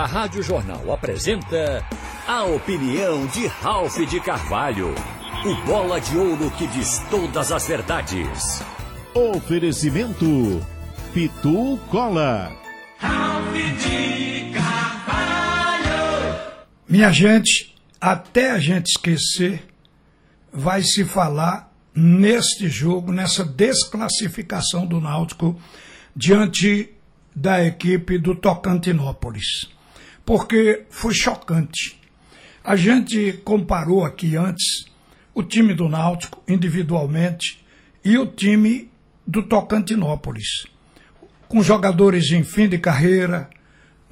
A Rádio Jornal apresenta a opinião de Ralph de Carvalho. O bola de ouro que diz todas as verdades. Oferecimento Pitu Cola. Ralph de Carvalho. Minha gente, até a gente esquecer, vai se falar neste jogo, nessa desclassificação do Náutico diante da equipe do Tocantinópolis. Porque foi chocante. A gente comparou aqui antes o time do Náutico individualmente e o time do Tocantinópolis, com jogadores em fim de carreira,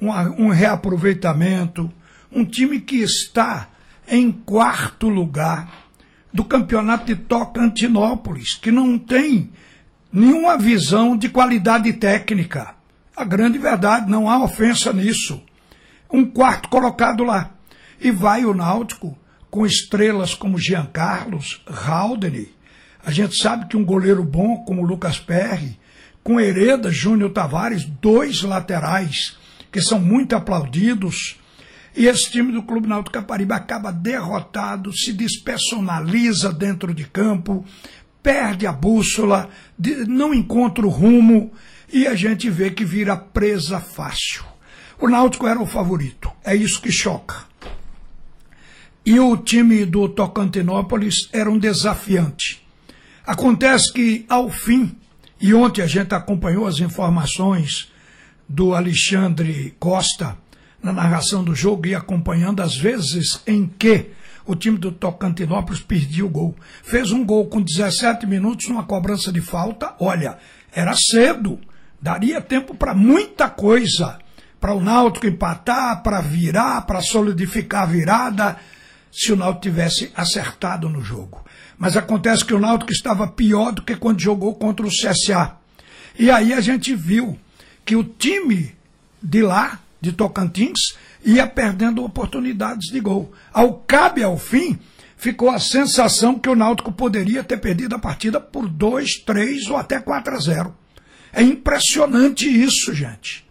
um, reaproveitamento, um time que está em quarto lugar do campeonato de Tocantinópolis, que não tem nenhuma visão de qualidade técnica. A grande verdade, não há ofensa nisso. Um quarto colocado lá. E vai o Náutico com estrelas como Jean Carlos, Haldane. A gente sabe que um goleiro bom como Lucas Perry, com Hereda, Júnior Tavares, dois laterais que são muito aplaudidos. E esse time do Clube Náutico Caparibe acaba derrotado, se despersonaliza dentro de campo, perde a bússola, não encontra o rumo e a gente vê que vira presa fácil. O Náutico era o favorito, é isso que choca. E o time do Tocantinópolis era um desafiante. Acontece que, ao fim, e ontem a gente acompanhou as informações do Alexandre Costa na narração do jogo e acompanhando as vezes em que o time do Tocantinópolis perdia o gol. Fez um gol com 17 minutos numa cobrança de falta. Olha, era cedo. Daria tempo para muita coisa. Para o Náutico empatar, para virar, para solidificar a virada, se o Náutico tivesse acertado no jogo. Mas acontece que o Náutico estava pior do que quando jogou contra o CSA. E aí a gente viu que o time de lá, de Tocantins, ia perdendo oportunidades de gol. Ao cabe ao fim, ficou a sensação que o Náutico poderia ter perdido a partida por 2, 3 ou até 4 a 0. É impressionante isso, gente.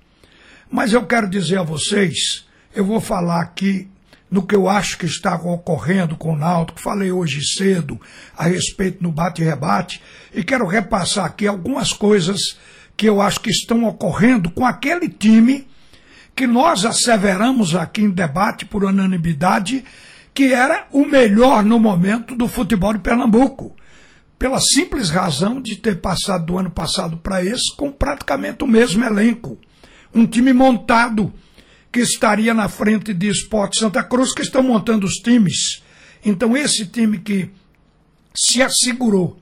Mas eu quero dizer a vocês, eu vou falar aqui no que eu acho que está ocorrendo com o Náutico, falei hoje cedo a respeito no bate e rebate, e quero repassar aqui algumas coisas que eu acho que estão ocorrendo com aquele time que nós asseveramos aqui em debate por unanimidade que era o melhor no momento do futebol de Pernambuco pela simples razão de ter passado do ano passado para esse com praticamente o mesmo elenco. Um time montado que estaria na frente de Esporte Santa Cruz, que estão montando os times. Então, esse time que se assegurou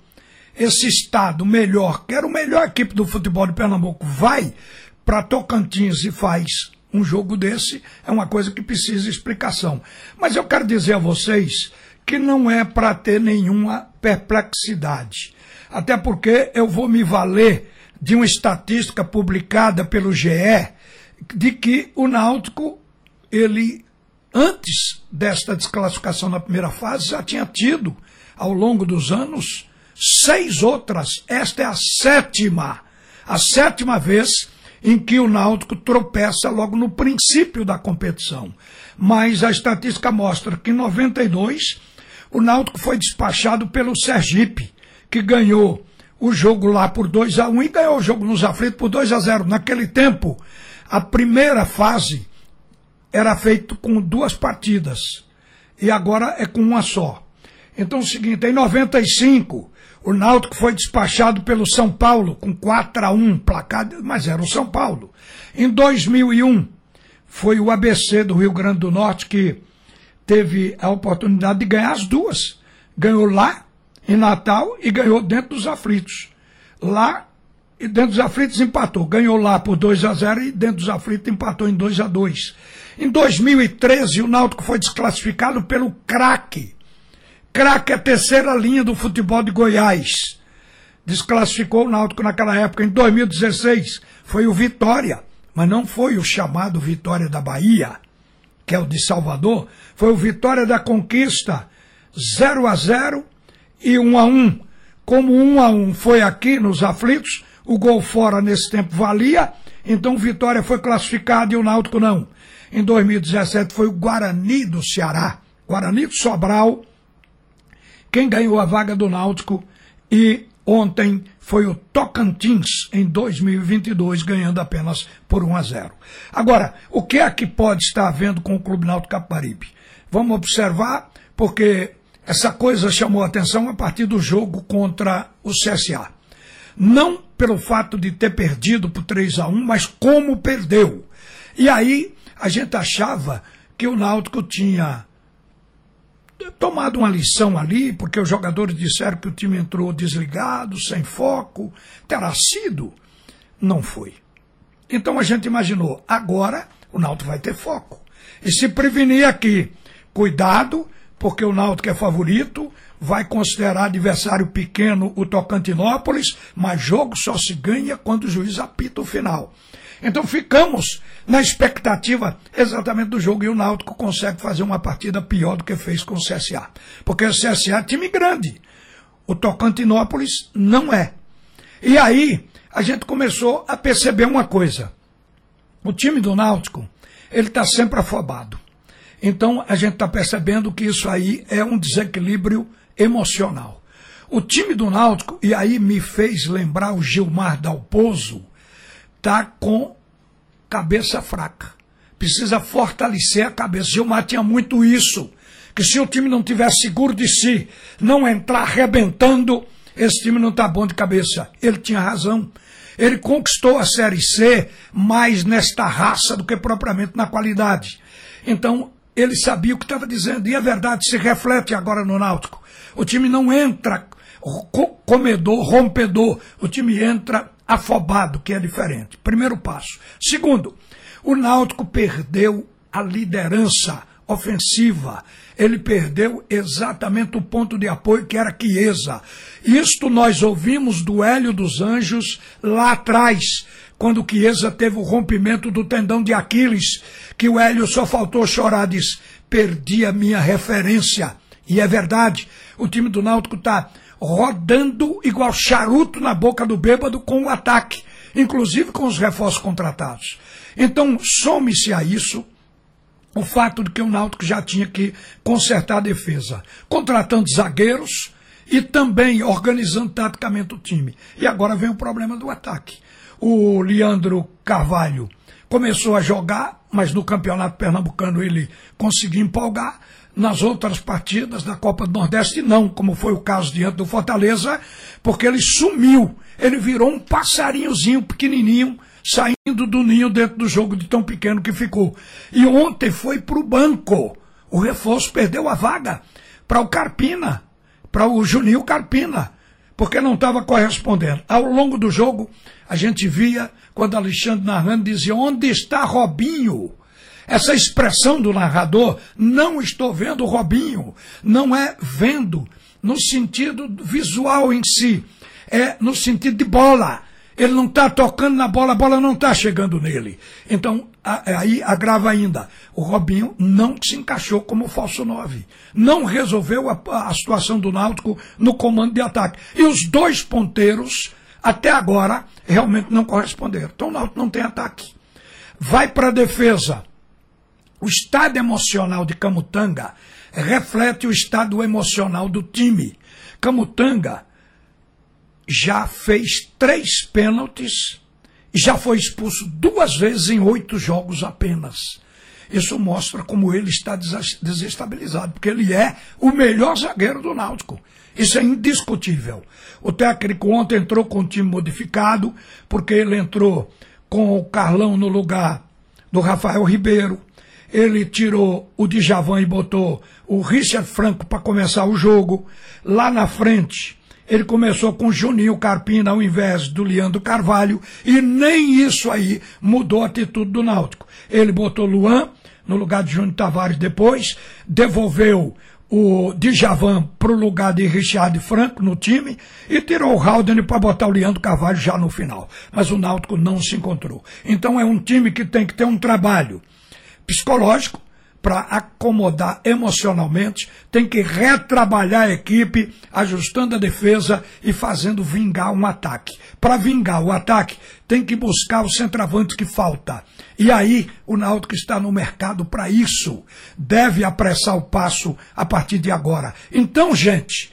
esse estado melhor, que era o melhor equipe do futebol de Pernambuco, vai para Tocantins e faz um jogo desse, é uma coisa que precisa explicação. Mas eu quero dizer a vocês que não é para ter nenhuma perplexidade. Até porque eu vou me valer de uma estatística publicada pelo GE de que o Náutico, ele, antes desta desclassificação na primeira fase, já tinha tido, ao longo dos anos, seis outras. Esta é a sétima. A sétima vez em que o Náutico tropeça logo no princípio da competição. Mas a estatística mostra que em 92 o Náutico foi despachado pelo Sergipe, que ganhou o jogo lá por 2 a 1 um, e ganhou o jogo nos aflitos por 2 a 0 Naquele tempo, a primeira fase era feita com duas partidas e agora é com uma só. Então é o seguinte, em 95, o Náutico foi despachado pelo São Paulo com 4 a 1 placado, mas era o São Paulo. Em 2001, foi o ABC do Rio Grande do Norte que teve a oportunidade de ganhar as duas. Ganhou lá, em Natal, e ganhou dentro dos aflitos. Lá, e dentro dos aflitos empatou. Ganhou lá por 2 a 0 e dentro dos aflitos empatou em 2 a 2 Em 2013, o Náutico foi desclassificado pelo craque. Craque é a terceira linha do futebol de Goiás. Desclassificou o Náutico naquela época. Em 2016, foi o Vitória, mas não foi o chamado Vitória da Bahia que é o de Salvador, foi o Vitória da Conquista 0 a 0 e 1 a 1. Como 1 a 1 foi aqui nos aflitos, o gol fora nesse tempo valia, então Vitória foi classificado e o Náutico não. Em 2017 foi o Guarani do Ceará, Guarani do Sobral, quem ganhou a vaga do Náutico e ontem foi o Tocantins em 2022 ganhando apenas por 1 a 0. Agora, o que é que pode estar havendo com o Clube Náutico Caparibe? Vamos observar porque essa coisa chamou atenção a partir do jogo contra o CSA. Não pelo fato de ter perdido por 3 a 1, mas como perdeu. E aí a gente achava que o Náutico tinha tomado uma lição ali, porque os jogadores disseram que o time entrou desligado, sem foco. Terá sido? Não foi. Então a gente imaginou, agora o Náutico vai ter foco. E se prevenir aqui, cuidado, porque o Náutico é favorito, vai considerar adversário pequeno o Tocantinópolis, mas jogo só se ganha quando o juiz apita o final. Então ficamos na expectativa exatamente do jogo e o Náutico consegue fazer uma partida pior do que fez com o CSA. Porque o CSA é time grande. O Tocantinópolis não é. E aí a gente começou a perceber uma coisa. O time do Náutico, ele está sempre afobado. Então a gente está percebendo que isso aí é um desequilíbrio emocional. O time do Náutico, e aí me fez lembrar o Gilmar Dalpozo, está com cabeça fraca. Precisa fortalecer a cabeça. Gilmar tinha muito isso. Que se o time não tiver seguro de si, não entrar arrebentando, esse time não está bom de cabeça. Ele tinha razão. Ele conquistou a Série C mais nesta raça do que propriamente na qualidade. Então, ele sabia o que estava dizendo. E a verdade se reflete agora no Náutico. O time não entra comedor, rompedor. O time entra afobado, que é diferente. Primeiro passo. Segundo, o Náutico perdeu a liderança ofensiva. Ele perdeu exatamente o ponto de apoio que era Chiesa. Isto nós ouvimos do Hélio dos Anjos lá atrás, quando Chiesa teve o rompimento do tendão de Aquiles, que o Hélio só faltou chorar, diz, perdi a minha referência. E é verdade, o time do Náutico está rodando igual charuto na boca do bêbado com o ataque, inclusive com os reforços contratados. Então, some-se a isso o fato de que o Náutico já tinha que consertar a defesa, contratando zagueiros e também organizando taticamente o time. E agora vem o problema do ataque. O Leandro Carvalho começou a jogar, mas no Campeonato Pernambucano ele conseguiu empolgar nas outras partidas da Copa do Nordeste, não, como foi o caso diante do Fortaleza, porque ele sumiu. Ele virou um passarinhozinho pequenininho, saindo do ninho dentro do jogo de tão pequeno que ficou. E ontem foi para o banco. O reforço perdeu a vaga para o Carpina, para o Juninho Carpina, porque não estava correspondendo. Ao longo do jogo, a gente via quando Alexandre narrando dizia: Onde está Robinho? Essa expressão do narrador, não estou vendo Robinho, não é vendo no sentido visual em si, é no sentido de bola. Ele não está tocando na bola, a bola não está chegando nele. Então, aí agrava ainda. O Robinho não se encaixou como falso 9. Não resolveu a, a situação do Náutico no comando de ataque. E os dois ponteiros, até agora, realmente não corresponderam. Então o Náutico não tem ataque. Vai para a defesa. O estado emocional de Camutanga reflete o estado emocional do time. Camutanga já fez três pênaltis e já foi expulso duas vezes em oito jogos apenas. Isso mostra como ele está desestabilizado, porque ele é o melhor zagueiro do Náutico. Isso é indiscutível. O técnico ontem entrou com o time modificado, porque ele entrou com o Carlão no lugar do Rafael Ribeiro ele tirou o Djavan e botou o Richard Franco para começar o jogo. Lá na frente, ele começou com Juninho Carpina ao invés do Leandro Carvalho, e nem isso aí mudou a atitude do Náutico. Ele botou Luan no lugar de Júnior Tavares depois, devolveu o Djavan para o lugar de Richard Franco no time e tirou o Haldane para botar o Leandro Carvalho já no final. Mas o Náutico não se encontrou. Então é um time que tem que ter um trabalho psicológico para acomodar emocionalmente, tem que retrabalhar a equipe, ajustando a defesa e fazendo vingar um ataque. Para vingar o ataque, tem que buscar o centroavante que falta. E aí, o Náutico está no mercado para isso. Deve apressar o passo a partir de agora. Então, gente,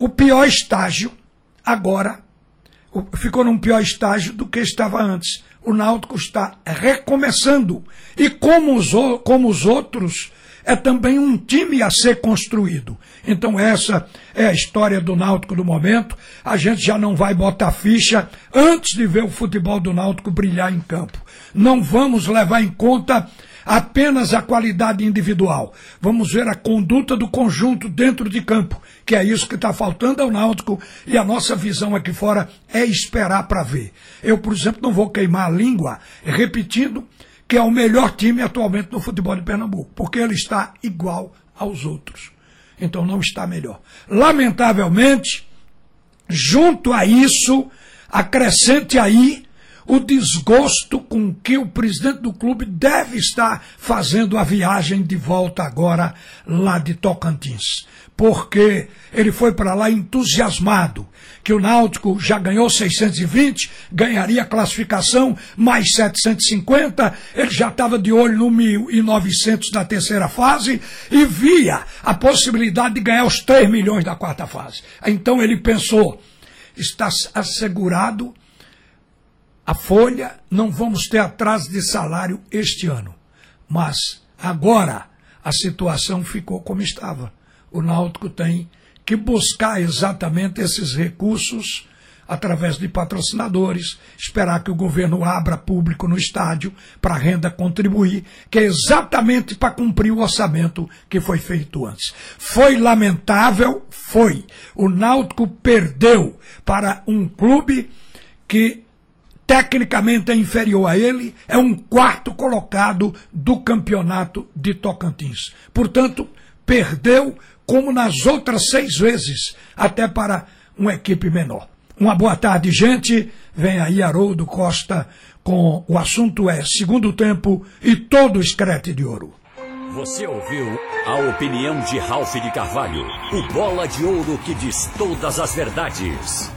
o pior estágio agora ficou num pior estágio do que estava antes. O Náutico está recomeçando. E como os, como os outros, é também um time a ser construído. Então, essa é a história do Náutico do momento. A gente já não vai botar ficha antes de ver o futebol do Náutico brilhar em campo. Não vamos levar em conta apenas a qualidade individual. Vamos ver a conduta do conjunto dentro de campo, que é isso que está faltando ao Náutico e a nossa visão aqui fora é esperar para ver. Eu, por exemplo, não vou queimar a língua repetindo que é o melhor time atualmente no futebol de Pernambuco, porque ele está igual aos outros. Então não está melhor. Lamentavelmente, junto a isso, acrescente aí o desgosto com que o presidente do clube deve estar fazendo a viagem de volta agora lá de Tocantins. Porque ele foi para lá entusiasmado que o Náutico já ganhou 620, ganharia a classificação mais 750, ele já estava de olho no 1900 da terceira fase e via a possibilidade de ganhar os 3 milhões da quarta fase. Então ele pensou, está assegurado a folha, não vamos ter atraso de salário este ano. Mas agora a situação ficou como estava. O Náutico tem que buscar exatamente esses recursos através de patrocinadores, esperar que o governo abra público no estádio para a renda contribuir, que é exatamente para cumprir o orçamento que foi feito antes. Foi lamentável? Foi. O Náutico perdeu para um clube que tecnicamente é inferior a ele, é um quarto colocado do campeonato de Tocantins. Portanto, perdeu como nas outras seis vezes, até para uma equipe menor. Uma boa tarde, gente. Vem aí Haroldo Costa com o assunto é segundo tempo e todo escrete de ouro. Você ouviu a opinião de Ralph de Carvalho, o bola de ouro que diz todas as verdades.